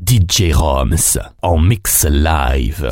DJ Roms en mix live.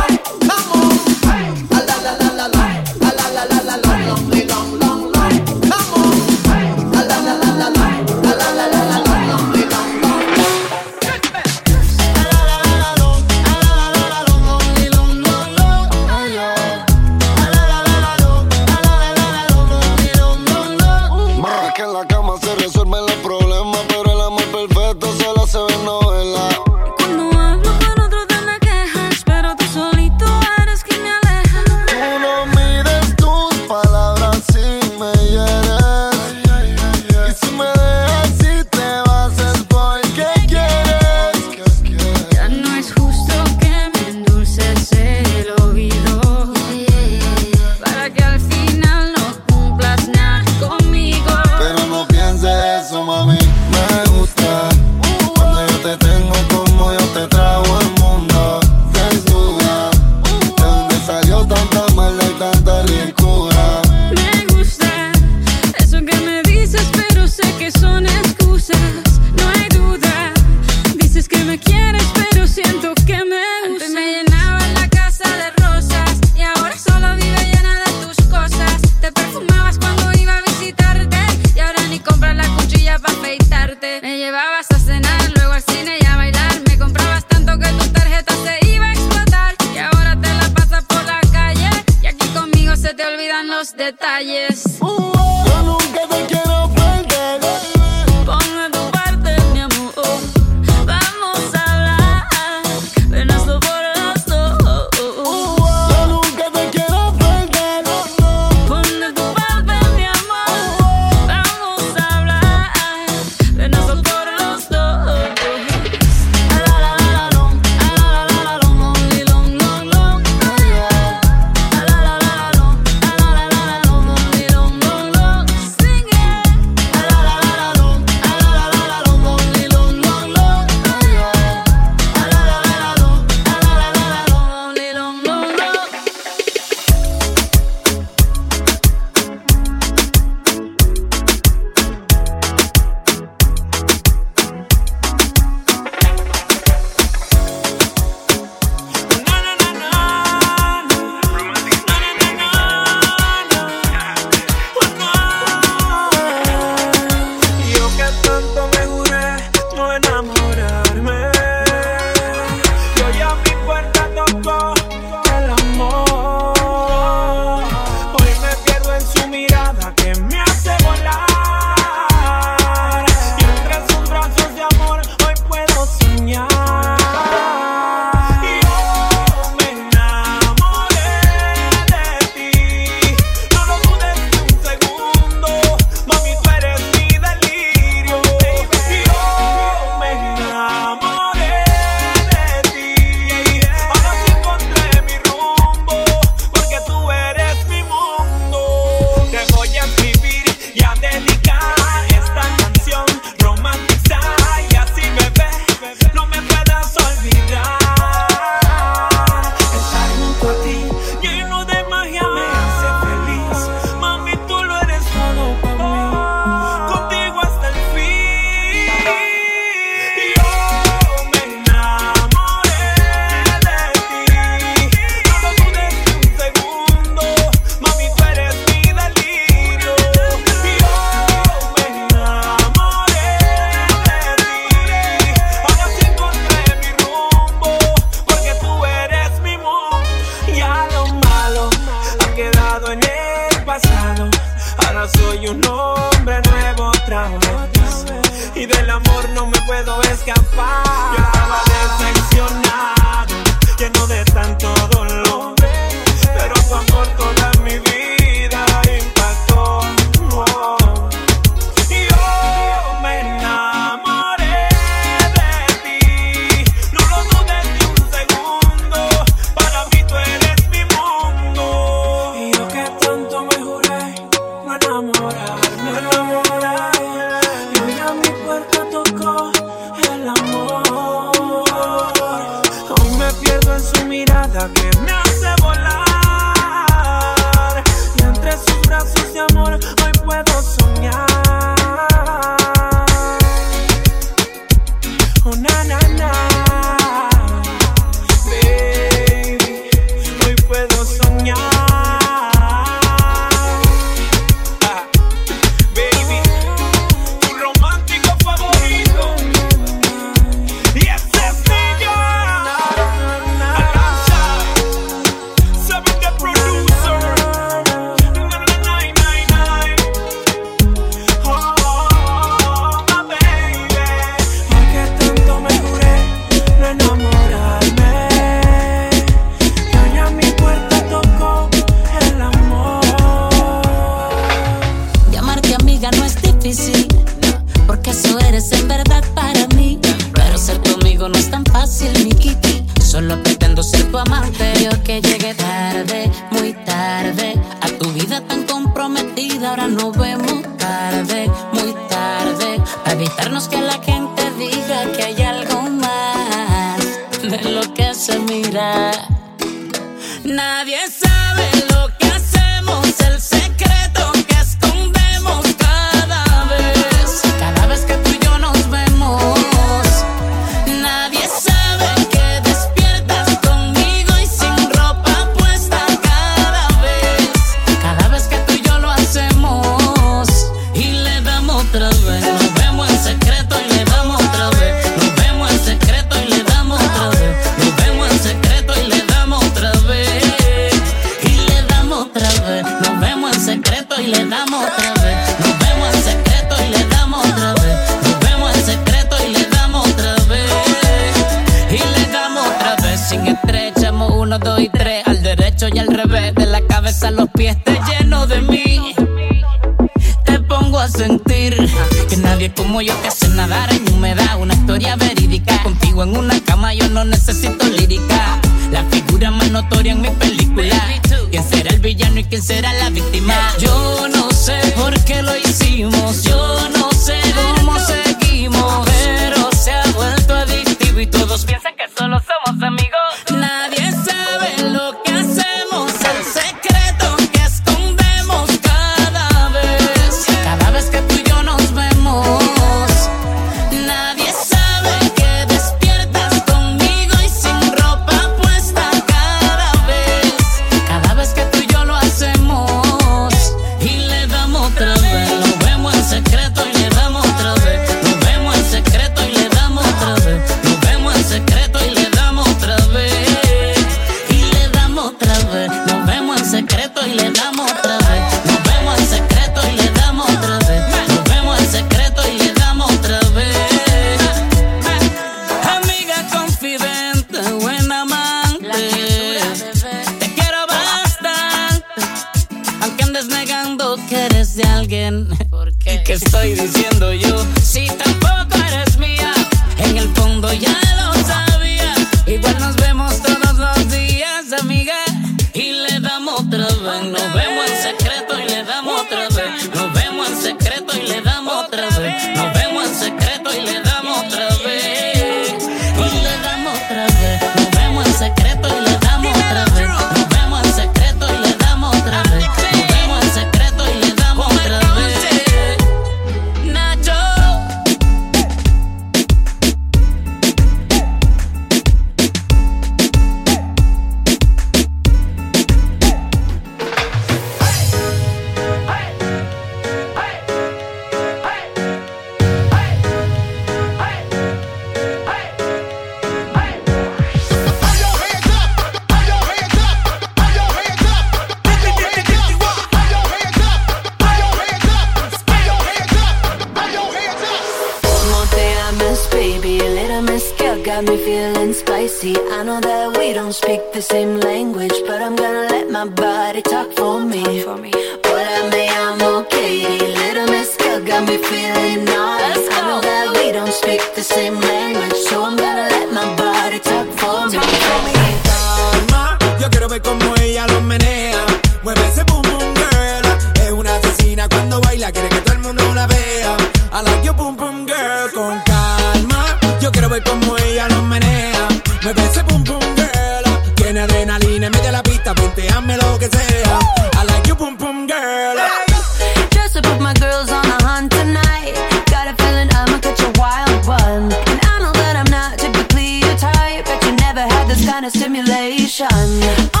sensation.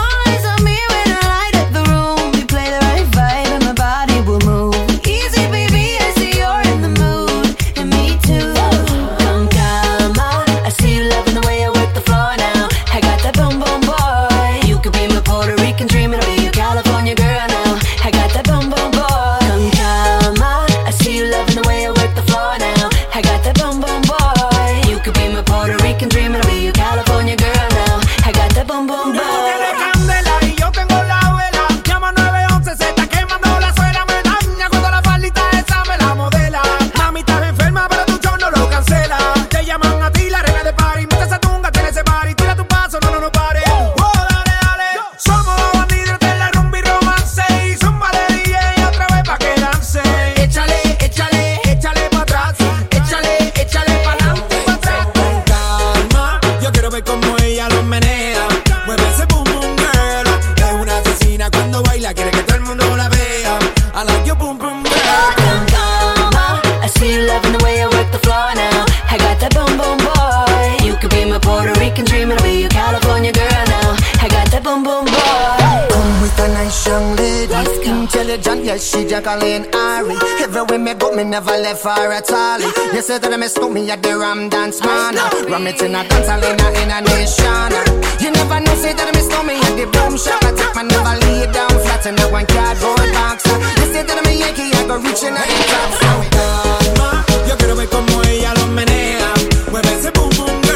DJ Ari. Everywhere me go, me never left for at all. You said that I miss me at the Ram Dance Man. Ram it in a dance hall in a, nation. You never know, say that I miss me at the Boom Shop. I take my never lay down flat in a one cardboard box. You say that I'm a Yankee, I go reaching out the top. Calma, yo quiero ver como ella lo menea. Mueve ese boom boom.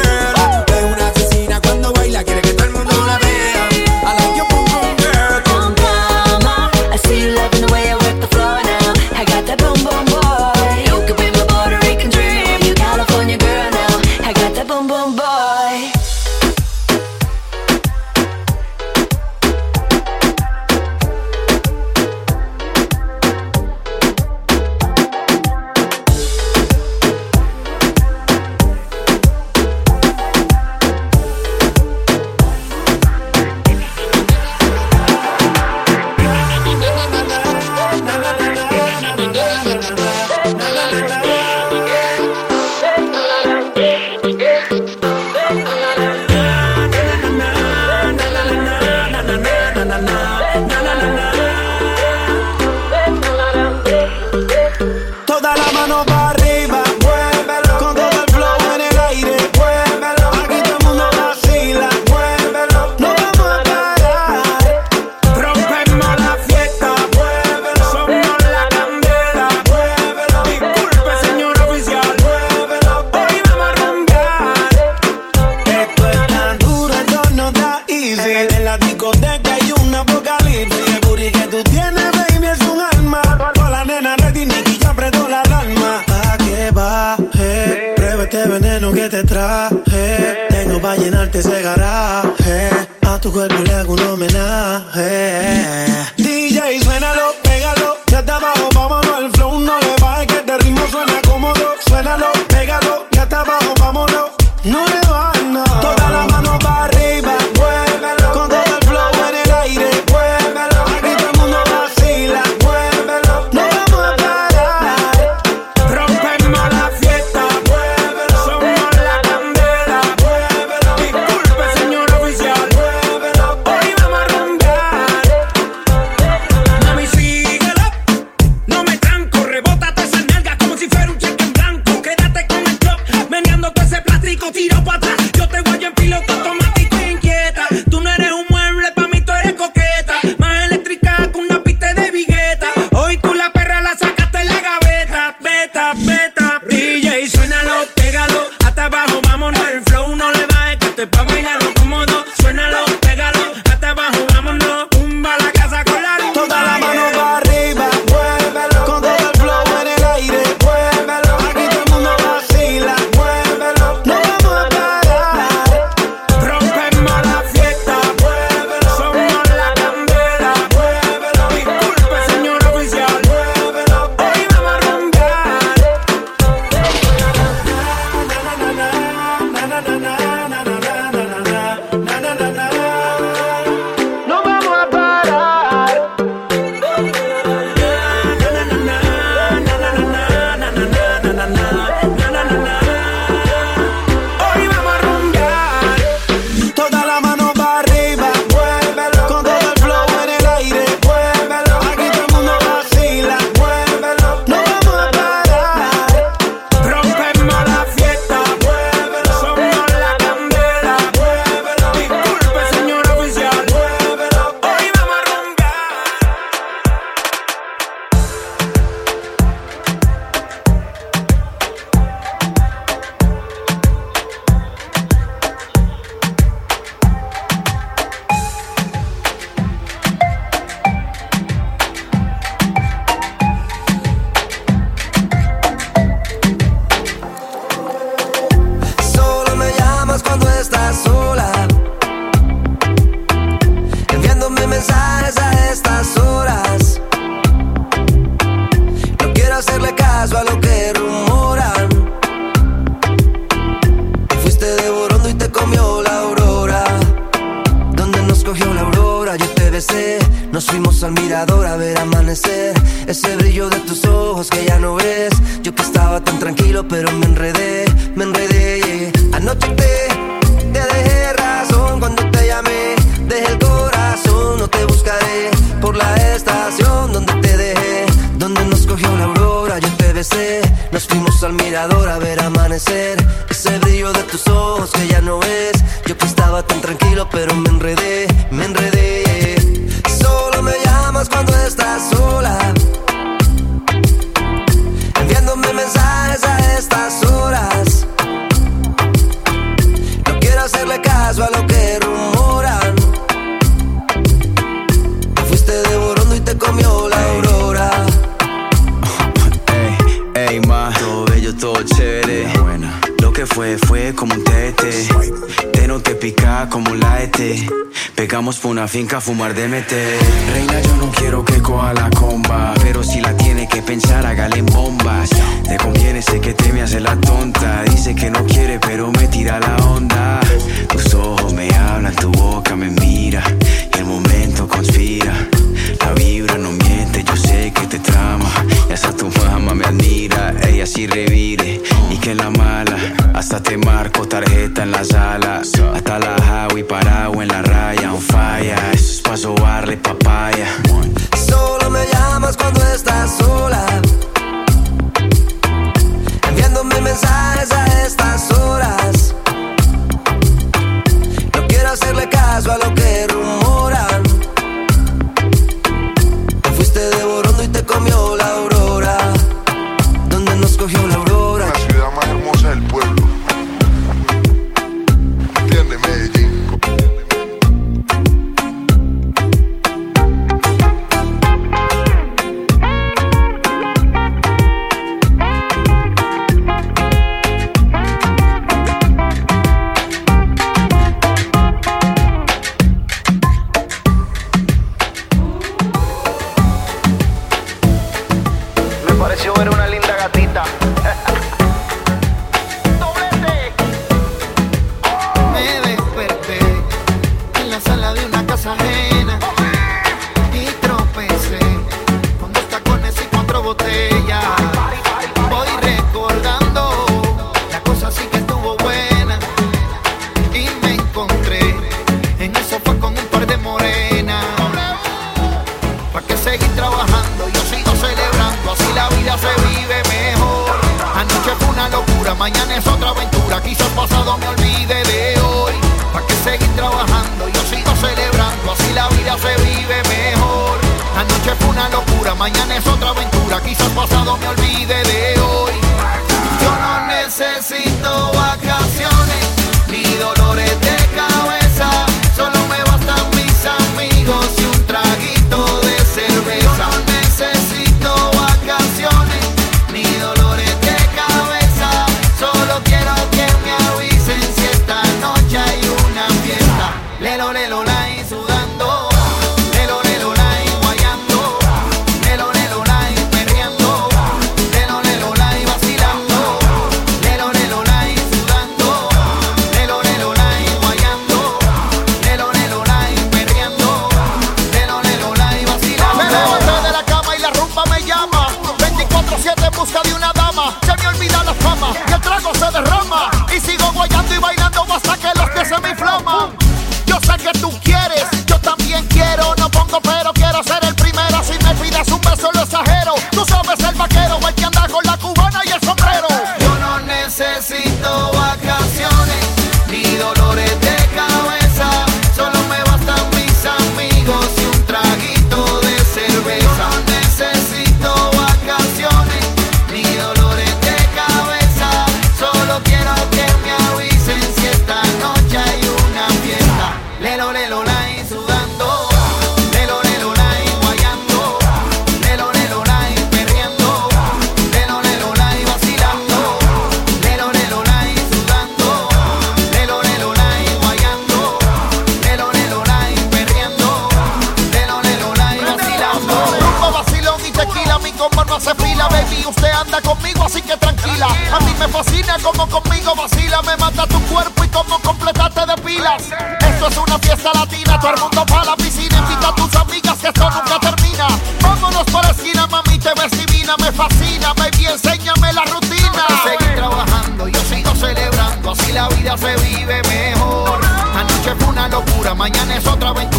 Sobarle papaya.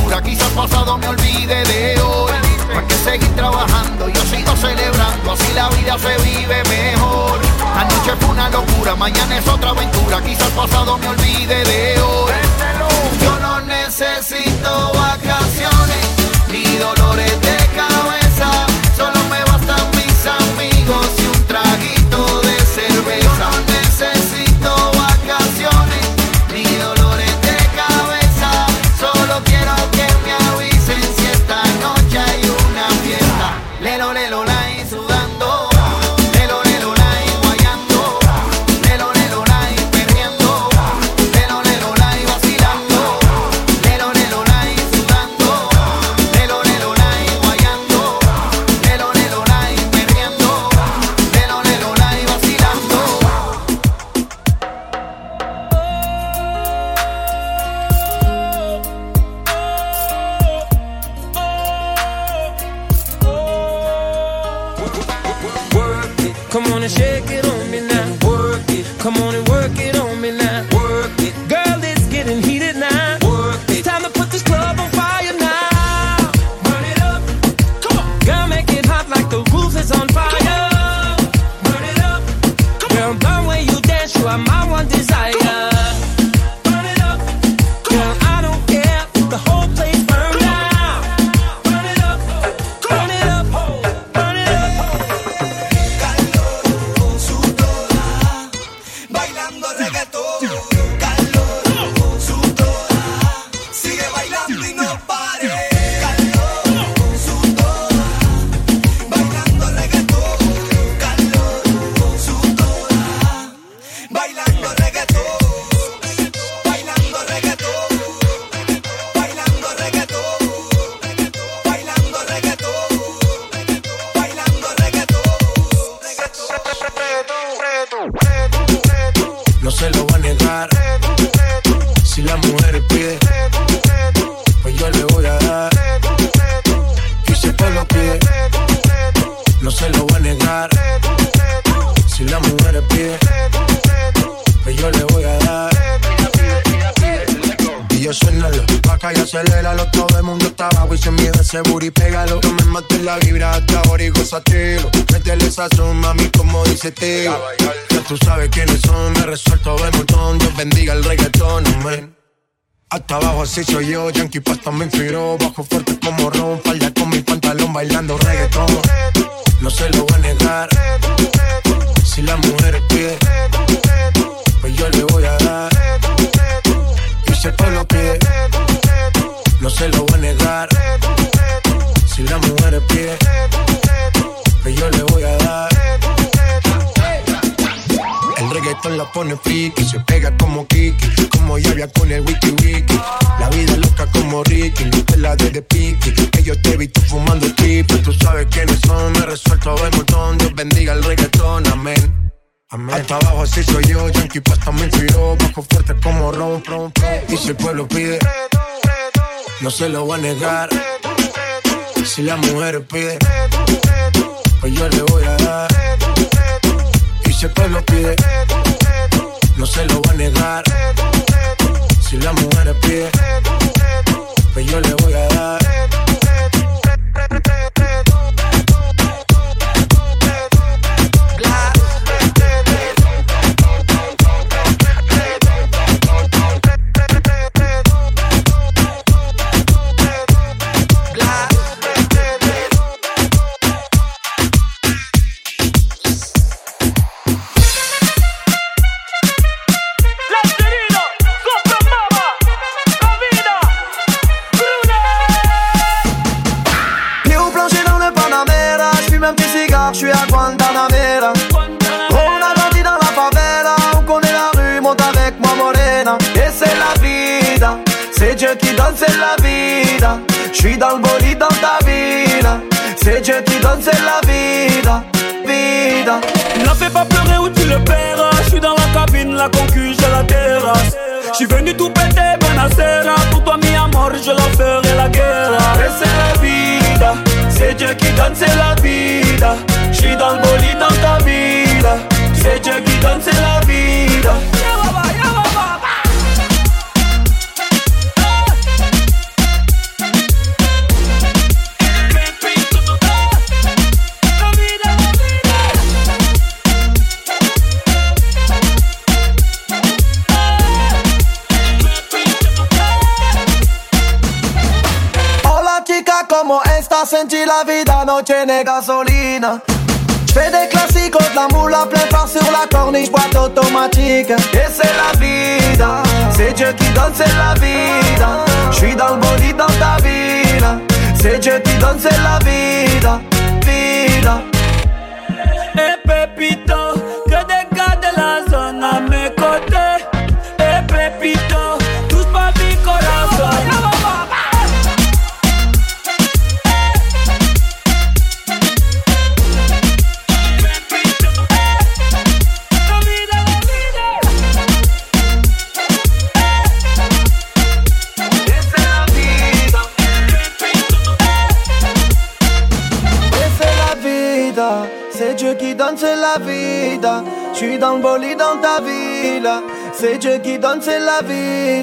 locura, quizás pasado me olvide de hoy. Hay que seguir trabajando, yo sigo celebrando, así la vida se vive mejor. Anoche fue una locura, mañana es otra aventura, quizás pasado me olvide de hoy. Yo no necesito vacaciones.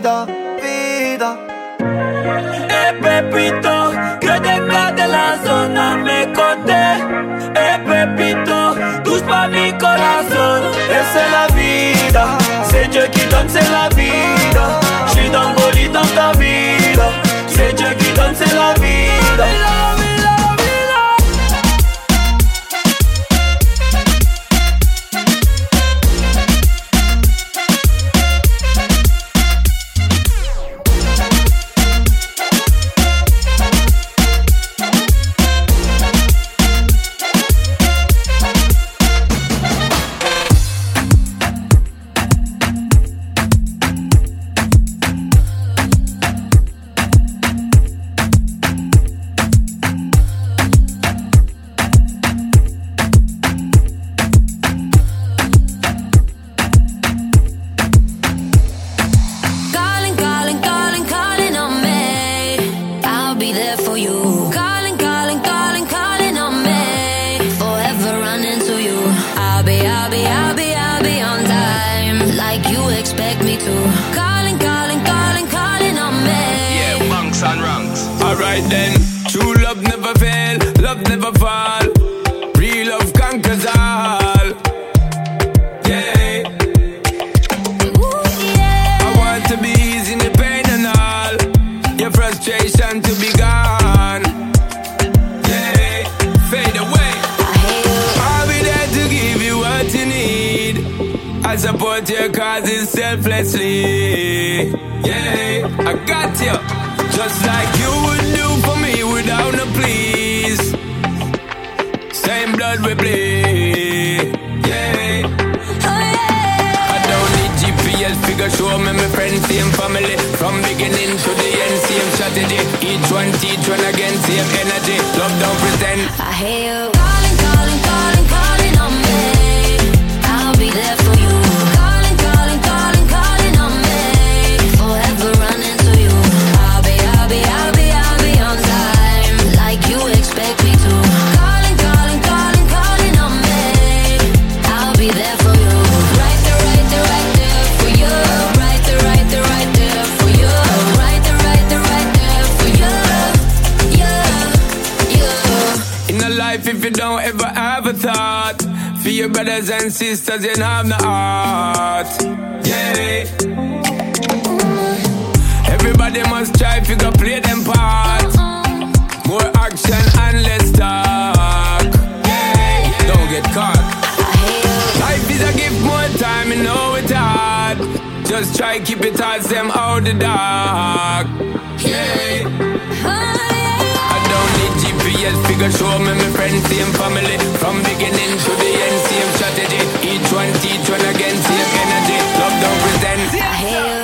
감사합니다. Alright then, true love never fail, love never fall. Real love conquers all. Yeah. I want to be easing the pain and all. Your frustration to be gone. Yeah. Fade away. I'll be there to give you what you need. I support your causes selflessly. Yeah, I got you. Just like you would do for me without a please. Same blood we bleed. Yeah. Oh, I don't need GPS figure show me my friends, same family. From beginning to the end, same strategy. Each one teach one again, same energy. Love don't pretend. I hear you sisters, you don't have no heart. Yeah. Everybody must try go play them part. More action and less talk. Yeah. Don't get caught. Life is a gift, more time, you know it's hard. Just try keep it towards them out the dark. Yeah. GPS figure show me my friends, same family. From beginning to the end, same strategy. Each one teach one again, same energy. Love don't pretend. I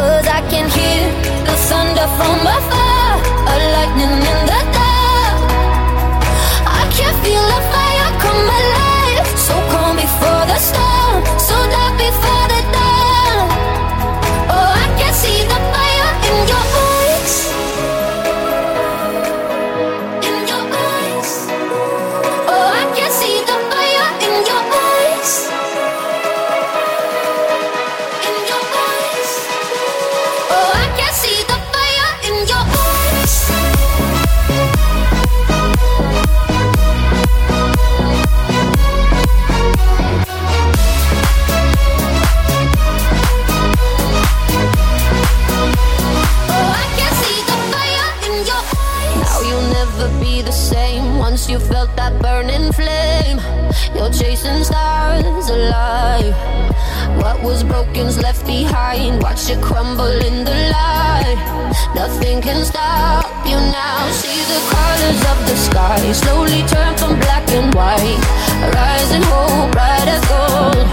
Cause I can hear the thunder from afar. A lightning in the dark. I can feel a fire come alive. So calm before the storm. Chasing stars alive. What was broken's left behind. Watch it crumble in the light. Nothing can stop you now. See the colors of the sky slowly turn from black and white. Rising hope, bright as gold.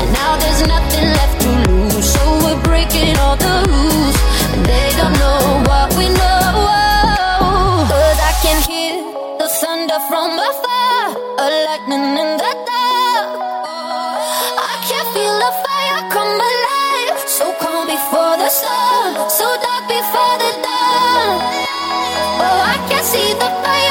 And now there's nothing left to lose. So we're breaking all the rules. And they don't know what we know. I can hear the thunder from afar. A lightning in the dark. I can feel the fire come alive. So calm before the sun. So dark before the dawn. Oh, I can see the fire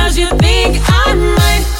because you think I might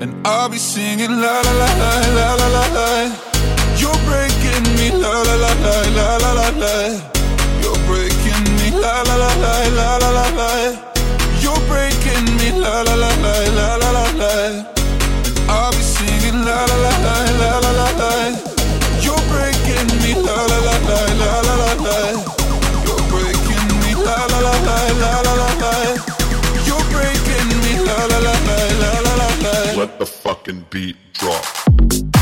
And I'll be singing la la la la la la la la. You're breaking me la la la la la la la la. You're breaking me la la la la la la la la. You're breaking me la la la la la la la la. I'll be singing la la la la la la la la. You're breaking me la la la let the fucking beat drop.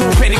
Up in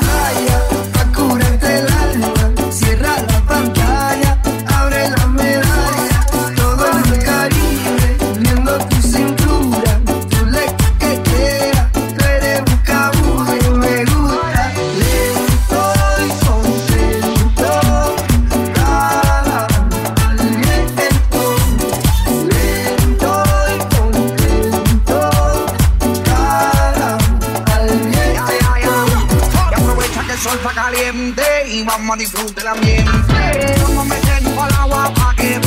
pa' arriba, mariposa de la miel. Vamos a meternos al agua para que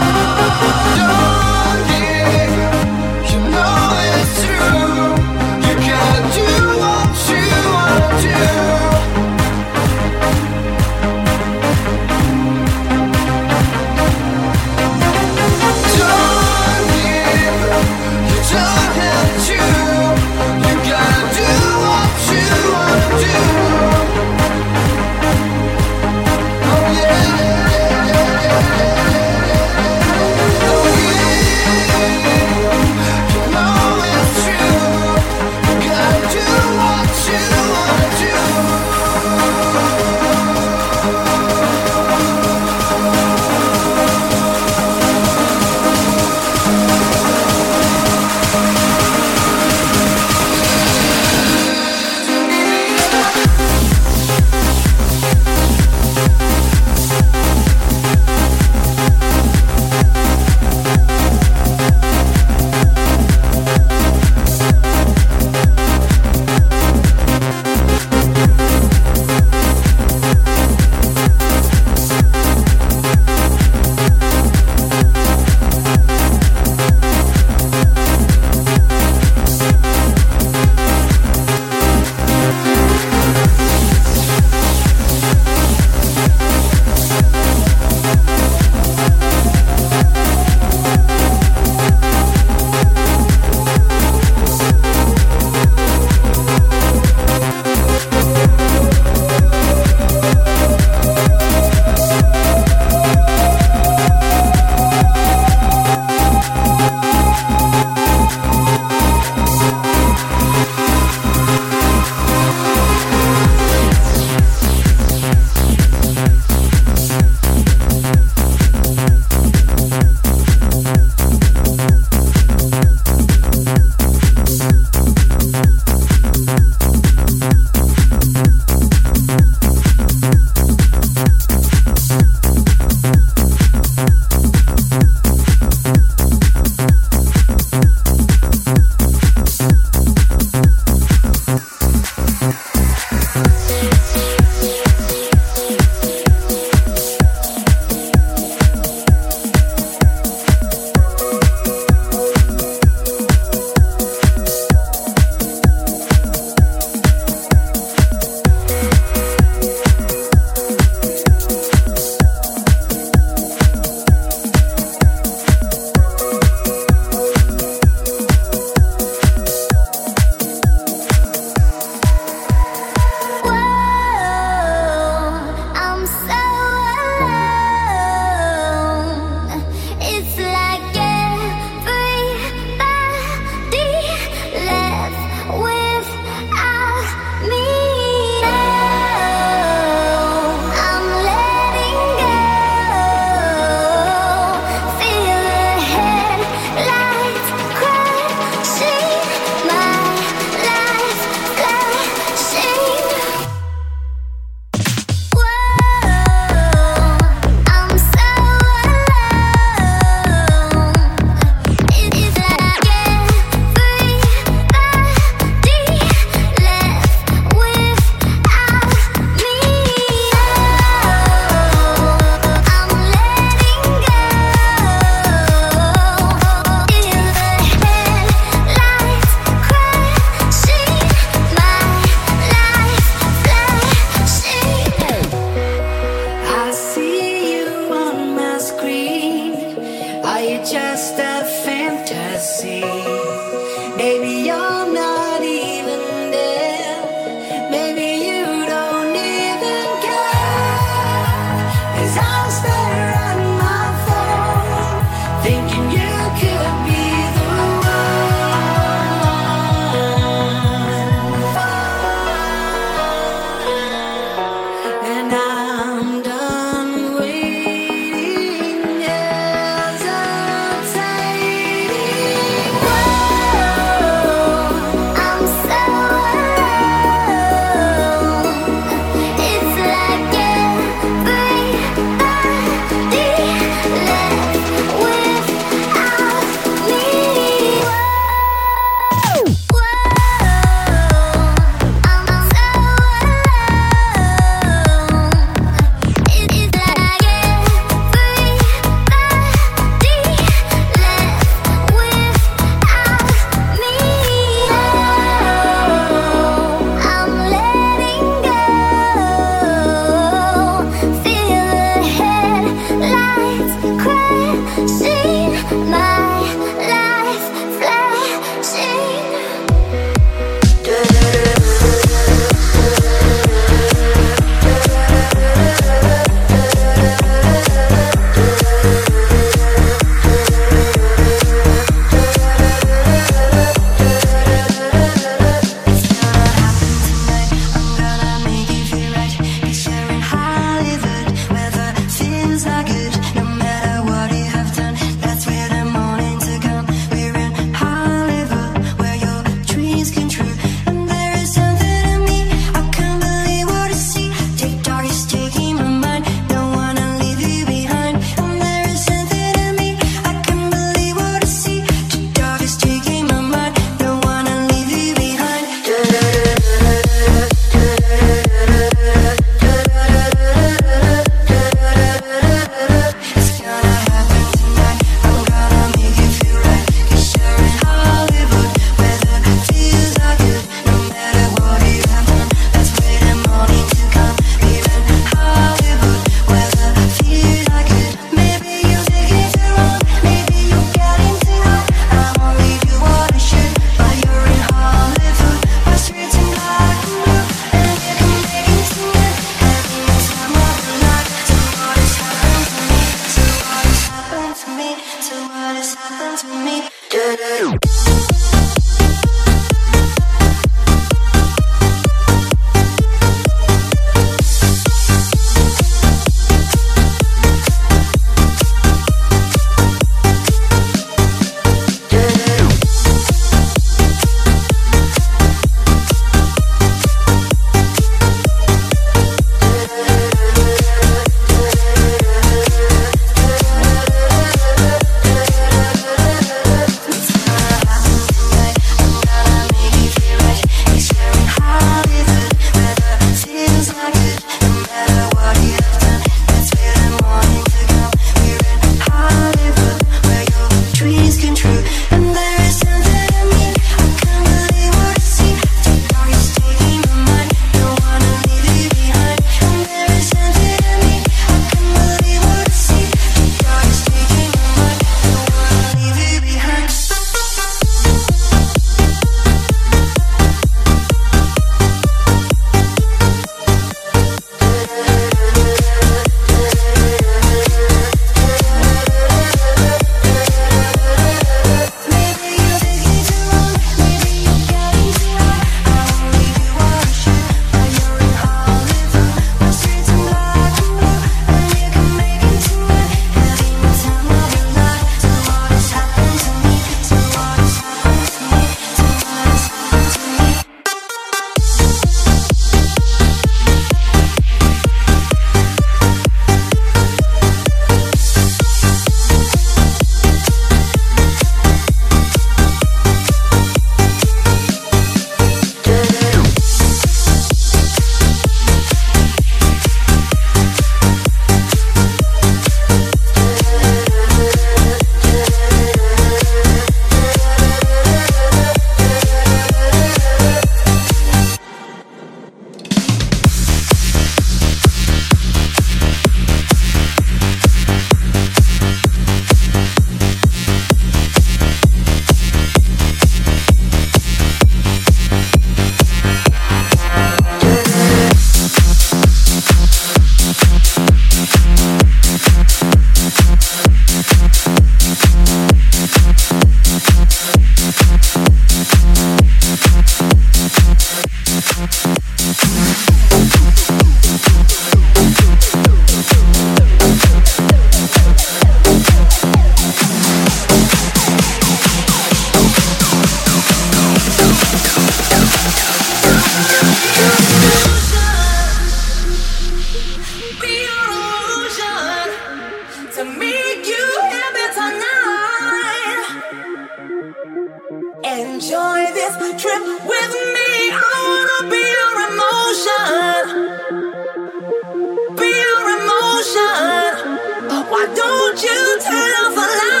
don't you turn off the lights?